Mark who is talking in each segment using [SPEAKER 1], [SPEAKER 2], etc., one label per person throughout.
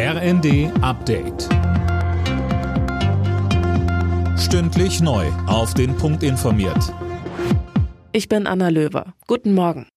[SPEAKER 1] RND Update. Stündlich neu. Auf den Punkt informiert.
[SPEAKER 2] Ich bin Anna Löwer. Guten Morgen.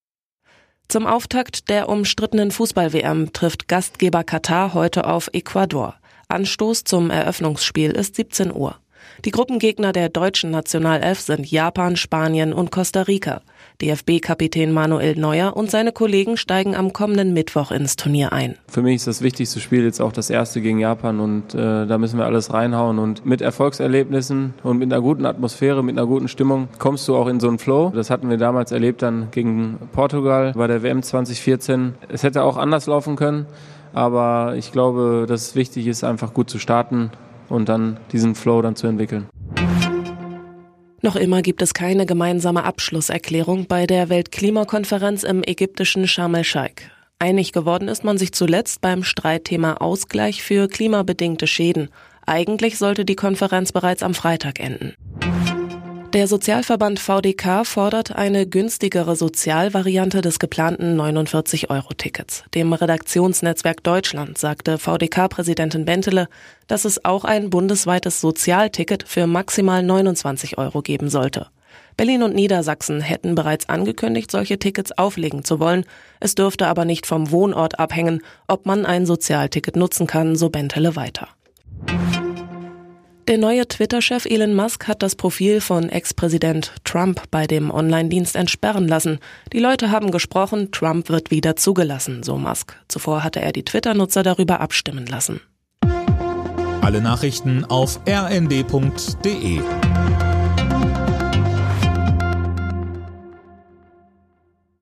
[SPEAKER 2] Zum Auftakt der umstrittenen Fußball-WM trifft Gastgeber Katar heute auf Ecuador. Anstoß zum Eröffnungsspiel ist 17 Uhr. Die Gruppengegner der deutschen Nationalelf sind Japan, Spanien und Costa Rica. DFB-Kapitän Manuel Neuer und seine Kollegen steigen am kommenden Mittwoch ins Turnier ein.
[SPEAKER 3] Für mich ist das wichtigste Spiel jetzt auch das erste gegen Japan und äh, da müssen wir alles reinhauen und mit Erfolgserlebnissen und mit einer guten Atmosphäre, mit einer guten Stimmung kommst du auch in so einen Flow. Das hatten wir damals erlebt dann gegen Portugal bei der WM 2014. Es hätte auch anders laufen können, aber ich glaube, dass es wichtig ist, einfach gut zu starten und dann diesen Flow dann zu entwickeln.
[SPEAKER 2] Noch immer gibt es keine gemeinsame Abschlusserklärung bei der Weltklimakonferenz im ägyptischen Sharm el-Sheikh. Einig geworden ist man sich zuletzt beim Streitthema Ausgleich für klimabedingte Schäden. Eigentlich sollte die Konferenz bereits am Freitag enden. Der Sozialverband VDK fordert eine günstigere Sozialvariante des geplanten 49-Euro-Tickets. Dem Redaktionsnetzwerk Deutschland sagte VDK-Präsidentin Bentele, dass es auch ein bundesweites Sozialticket für maximal 29 Euro geben sollte. Berlin und Niedersachsen hätten bereits angekündigt, solche Tickets auflegen zu wollen. Es dürfte aber nicht vom Wohnort abhängen, ob man ein Sozialticket nutzen kann, so Bentele weiter. Der neue Twitter-Chef Elon Musk hat das Profil von Ex-Präsident Trump bei dem Online-Dienst entsperren lassen. Die Leute haben gesprochen, Trump wird wieder zugelassen, so Musk. Zuvor hatte er die Twitter-Nutzer darüber abstimmen lassen.
[SPEAKER 1] Alle Nachrichten auf rnd.de